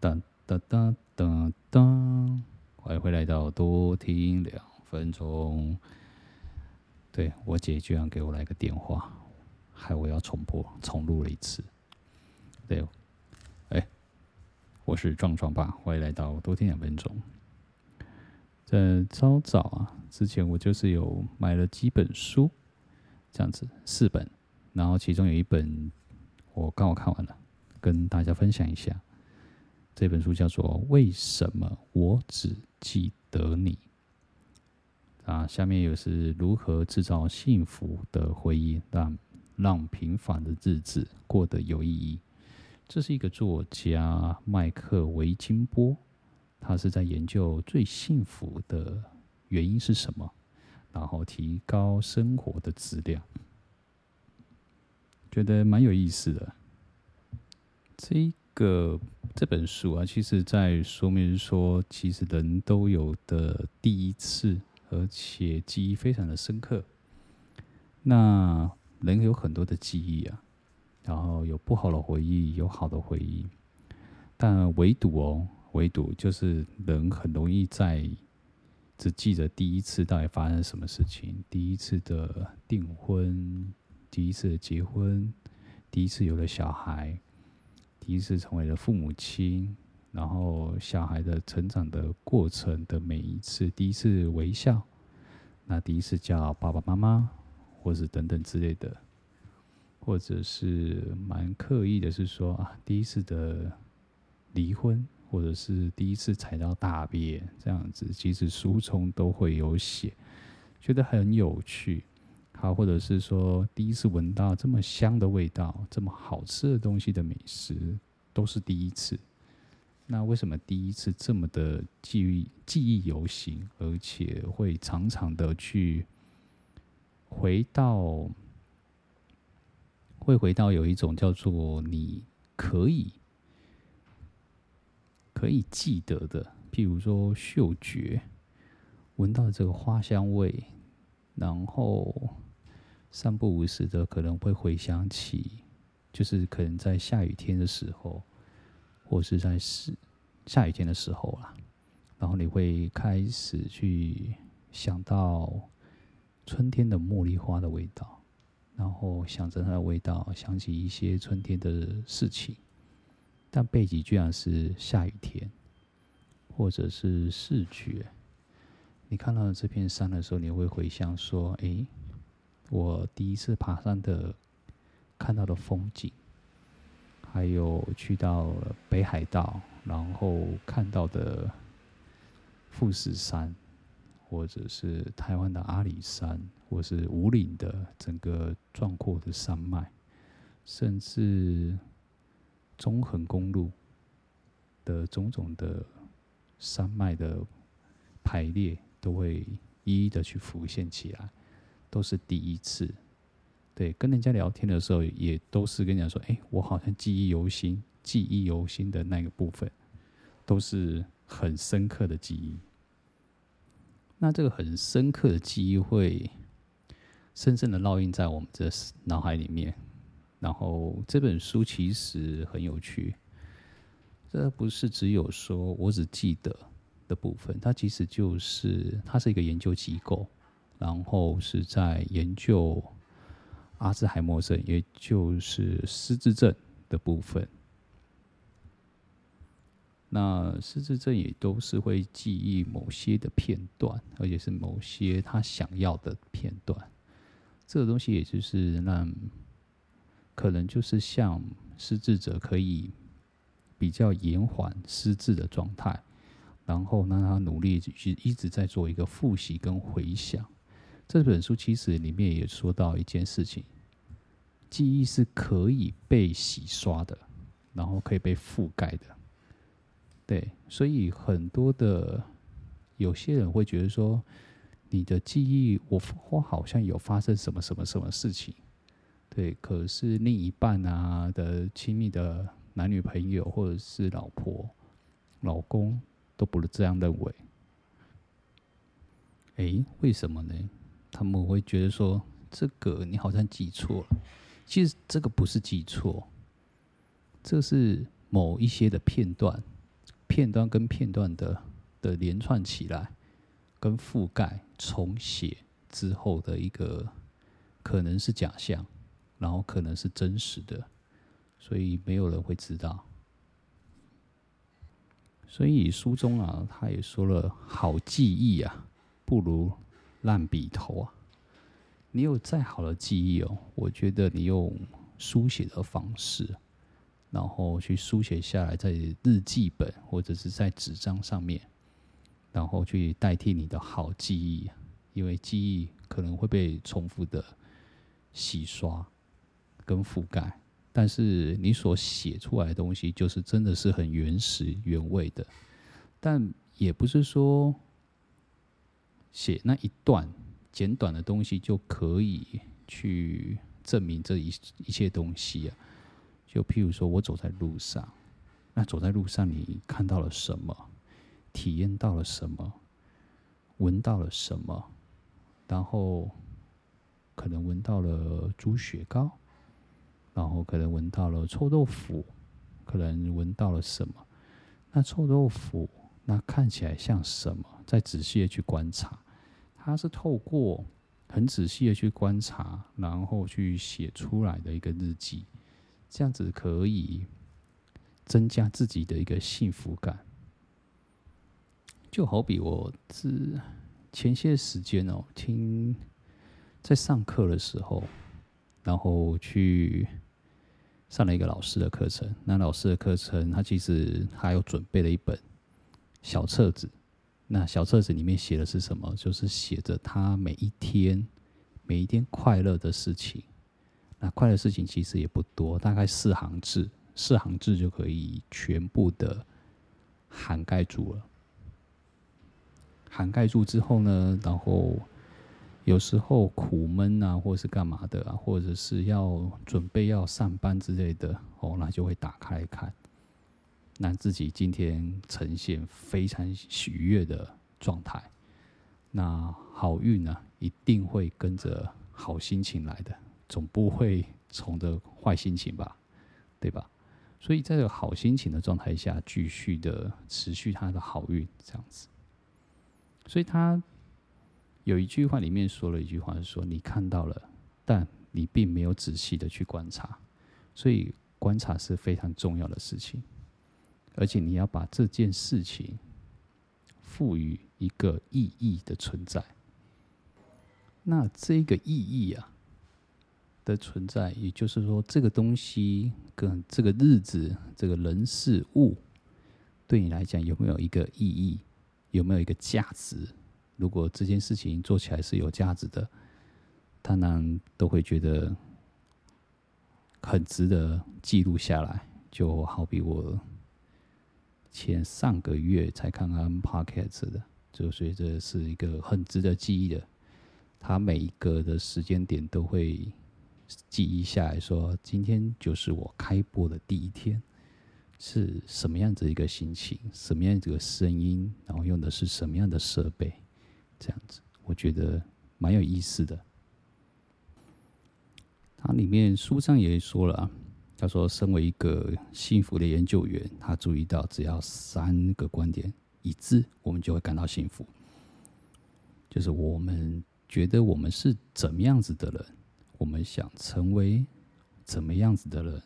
哒哒哒哒哒，欢迎回来到多听两分钟。对，我姐居然给我来个电话，害我要重播重录了一次。对，哎，我是壮壮爸，欢迎来到多听两分钟。在稍早啊，之前我就是有买了几本书，这样子四本，然后其中有一本我刚好看完了，跟大家分享一下。这本书叫做《为什么我只记得你》啊，下面又是如何制造幸福的回忆，让让平凡的日子过得有意义。这是一个作家麦克维金波，他是在研究最幸福的原因是什么，然后提高生活的质量，觉得蛮有意思的。这个这本书啊，其实在说明说，其实人都有的第一次，而且记忆非常的深刻。那人有很多的记忆啊，然后有不好的回忆，有好的回忆，但唯独哦，唯独就是人很容易在只记得第一次到底发生什么事情，第一次的订婚，第一次的结婚，第一次有了小孩。第一次成为了父母亲，然后小孩的成长的过程的每一次，第一次微笑，那第一次叫爸爸妈妈，或是等等之类的，或者是蛮刻意的，是说啊，第一次的离婚，或者是第一次踩到大便这样子，其实书中都会有写，觉得很有趣。好，或者是说第一次闻到这么香的味道，这么好吃的东西的美食，都是第一次。那为什么第一次这么的记忆记忆犹新，而且会常常的去回到，会回到有一种叫做你可以可以记得的，譬如说嗅觉，闻到这个花香味，然后。三不五时的可能会回想起，就是可能在下雨天的时候，或是在是下雨天的时候啦，然后你会开始去想到春天的茉莉花的味道，然后想着它的味道，想起一些春天的事情，但背景居然是下雨天，或者是视觉，你看到这片山的时候，你会回想说，诶。我第一次爬山的看到的风景，还有去到北海道，然后看到的富士山，或者是台湾的阿里山，或是五岭的整个壮阔的山脉，甚至中横公路的种种的山脉的排列，都会一一的去浮现起来。都是第一次，对，跟人家聊天的时候，也都是跟人家说：“哎，我好像记忆犹新，记忆犹新的那个部分，都是很深刻的记忆。那这个很深刻的记忆会深深的烙印在我们的脑海里面。然后这本书其实很有趣，这不是只有说我只记得的部分，它其实就是它是一个研究机构。”然后是在研究阿兹海默症，也就是失智症的部分。那失智症也都是会记忆某些的片段，而且是某些他想要的片段。这个东西也就是让可能就是像失智者可以比较延缓失智的状态，然后让他努力去一直在做一个复习跟回想。这本书其实里面也说到一件事情：记忆是可以被洗刷的，然后可以被覆盖的。对，所以很多的有些人会觉得说，你的记忆，我我好像有发生什么什么什么事情，对，可是另一半啊的亲密的男女朋友或者是老婆、老公都不是这样认为。诶，为什么呢？他们会觉得说，这个你好像记错了。其实这个不是记错，这是某一些的片段片段跟片段的的连串起来，跟覆盖重写之后的一个可能是假象，然后可能是真实的，所以没有人会知道。所以书中啊，他也说了，好记忆啊，不如烂笔头啊。你有再好的记忆哦，我觉得你用书写的方式，然后去书写下来，在日记本或者是在纸张上面，然后去代替你的好记忆，因为记忆可能会被重复的洗刷跟覆盖。但是你所写出来的东西，就是真的是很原始原味的，但也不是说写那一段简短的东西就可以去证明这一一切东西啊。就譬如说我走在路上，那走在路上你看到了什么，体验到了什么，闻到了什么，然后可能闻到了猪血糕。然后可能闻到了臭豆腐，可能闻到了什么？那臭豆腐那看起来像什么？再仔细的去观察，它是透过很仔细的去观察，然后去写出来的一个日记，这样子可以增加自己的一个幸福感。就好比我是前些时间哦，听在上课的时候，然后去。上了一个老师的课程，那老师的课程，他其实还有准备了一本小册子。那小册子里面写的是什么？就是写着他每一天、每一天快乐的事情。那快乐事情其实也不多，大概四行字，四行字就可以全部的涵盖住了。涵盖住之后呢，然后。有时候苦闷啊，或是干嘛的啊，或者是要准备要上班之类的哦，那就会打开来看，让自己今天呈现非常喜悦的状态。那好运呢，一定会跟着好心情来的，总不会从着坏心情吧，对吧？所以在这个好心情的状态下，继续的持续他的好运，这样子。所以他。有一句话里面说了一句话，是说你看到了，但你并没有仔细的去观察，所以观察是非常重要的事情，而且你要把这件事情赋予一个意义的存在。那这个意义啊的存在，也就是说，这个东西跟这个日子、这个人事物，对你来讲有没有一个意义，有没有一个价值？如果这件事情做起来是有价值的，当然都会觉得很值得记录下来。就好比我前上个月才看看 Podcast 的，就所以这是一个很值得记忆的。他每一个的时间点都会记忆下来说，今天就是我开播的第一天，是什么样子一个心情，什么样子的声音，然后用的是什么样的设备。这样子，我觉得蛮有意思的。它里面书上也说了啊，他说，身为一个幸福的研究员，他注意到只要三个观点一致，我们就会感到幸福。就是我们觉得我们是怎么样子的人，我们想成为怎么样子的人，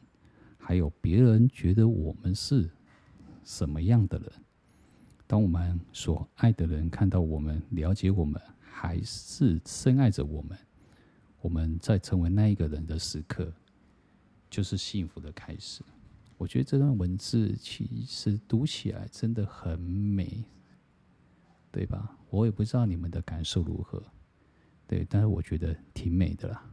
还有别人觉得我们是什么样的人。当我们所爱的人看到我们、了解我们，还是深爱着我们，我们在成为那一个人的时刻，就是幸福的开始。我觉得这段文字其实读起来真的很美，对吧？我也不知道你们的感受如何，对，但是我觉得挺美的啦。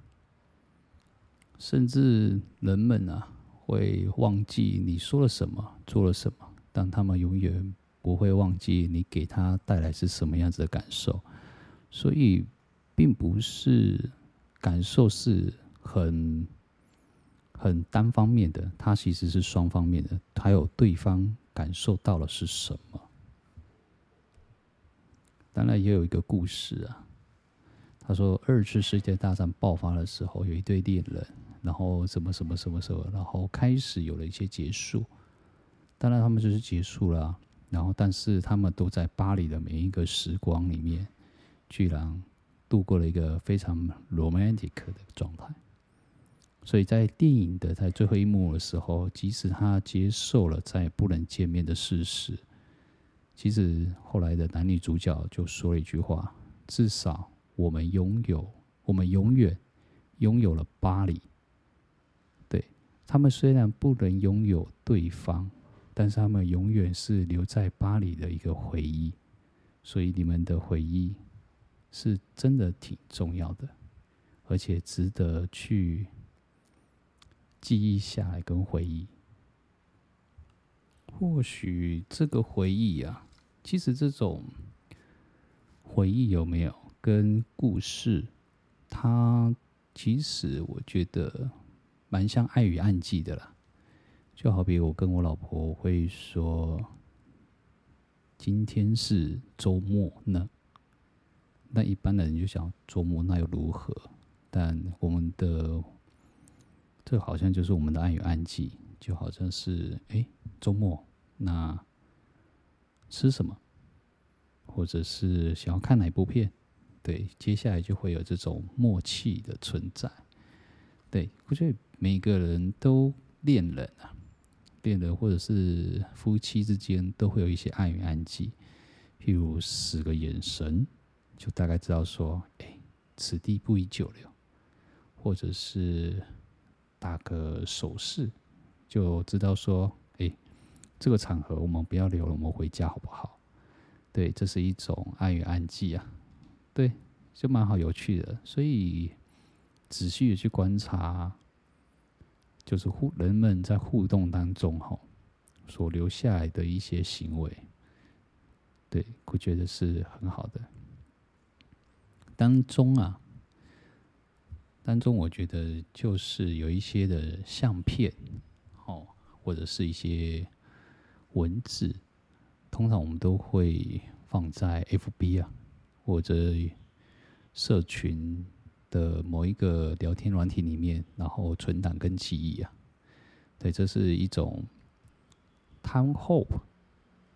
甚至人们啊，会忘记你说了什么、做了什么，但他们永远。不会忘记你给他带来是什么样子的感受，所以并不是感受是很很单方面的，它其实是双方面的，还有对方感受到了是什么。当然也有一个故事啊，他说二次世界大战爆发的时候，有一对恋人，然后什么什么什么什么，然后开始有了一些结束，当然他们就是结束了。然后但是他们都在巴黎的每一个时光里面，居然度过了一个非常 romantic 的状态。所以在电影的在最后一幕的时候，即使他接受了再不能见面的事实，其实后来的男女主角就说了一句话：至少我们拥有，我们永远拥有了巴黎。对，他们虽然不能拥有对方，但是他们永远是留在巴黎的一个回忆。所以你们的回忆是真的挺重要的，而且值得去。记忆下来跟回忆，或许这个回忆啊，其实这种回忆有没有跟故事，它其实我觉得蛮像爱与暗记的啦。就好比我跟我老婆会说，今天是周末呢，那一般的人就想周末那又如何？但我们的。这好像就是我们的暗语暗记，就好像是哎，周末那吃什么，或者是想要看哪部片，对，接下来就会有这种默契的存在。对，我觉得每个人都恋人啊，恋人或者是夫妻之间都会有一些暗语暗记，譬如使个眼神，就大概知道说，哎，此地不宜久留，或者是。打个手势，就知道说，哎，这个场合我们不要留了，我们回家好不好？对，这是一种爱与暗记啊，对，就蛮好有趣的。所以仔细的去观察，就是互人们在互动当中哈，所留下来的一些行为，对，我觉得是很好的。当中啊。当中，我觉得就是有一些的相片，哦，或者是一些文字，通常我们都会放在 FB 啊，或者社群的某一个聊天软体里面，然后存档跟记忆啊。对，这是一种 time hope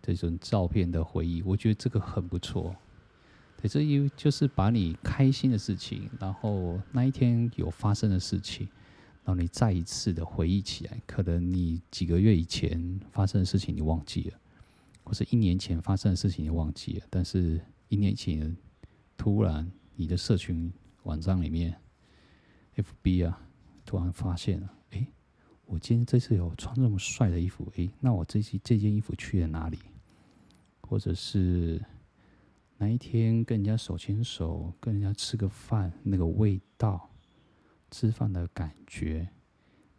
这种照片的回忆，我觉得这个很不错。这一就是把你开心的事情，然后那一天有发生的事情，然后你再一次的回忆起来。可能你几个月以前发生的事情你忘记了，或是一年前发生的事情你忘记了，但是一年前突然你的社群网站里面，FB 啊，突然发现了，哎，我今天这次有穿这么帅的衣服，哎，那我这件这件衣服去了哪里？或者是。哪一天跟人家手牵手，跟人家吃个饭，那个味道，吃饭的感觉，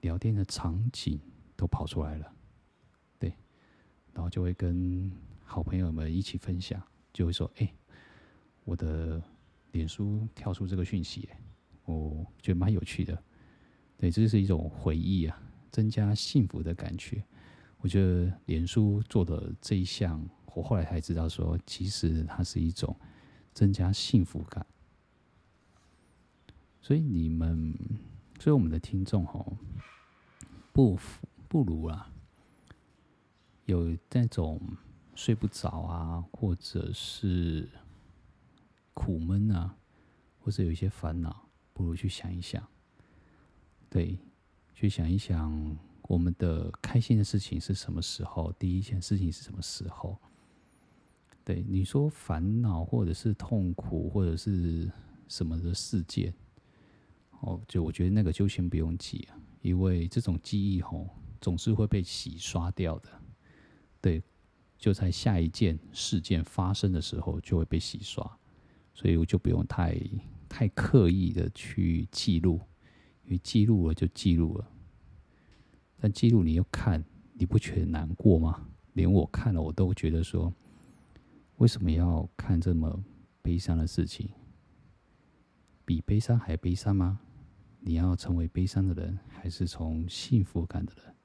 聊天的场景都跑出来了，对，然后就会跟好朋友们一起分享，就会说：“哎，我的脸书跳出这个讯息，我觉得蛮有趣的。”对，这是一种回忆啊，增加幸福的感觉。我觉得脸书做的这一项。我后来才知道，说其实它是一种增加幸福感。所以你们，所以我们的听众吼，不不如啊，有那种睡不着啊，或者是苦闷啊，或者有一些烦恼，不如去想一想，对，去想一想我们的开心的事情是什么时候，第一件事情是什么时候。对你说烦恼，或者是痛苦，或者是什么的事件，哦，就我觉得那个就先不用记啊，因为这种记忆吼总是会被洗刷掉的。对，就在下一件事件发生的时候就会被洗刷，所以我就不用太太刻意的去记录，因为记录了就记录了。但记录你又看，你不觉得难过吗？连我看了，我都觉得说。为什么要看这么悲伤的事情？比悲伤还悲伤吗？你要成为悲伤的人，还是从幸福感的人？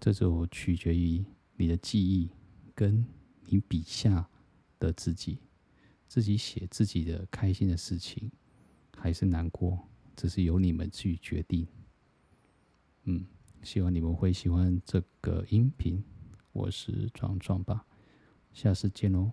这就取决于你的记忆，跟你笔下的自己，自己写自己的开心的事情，还是难过，这是由你们去决定。嗯，希望你们会喜欢这个音频。我是壮壮吧，下次见喽。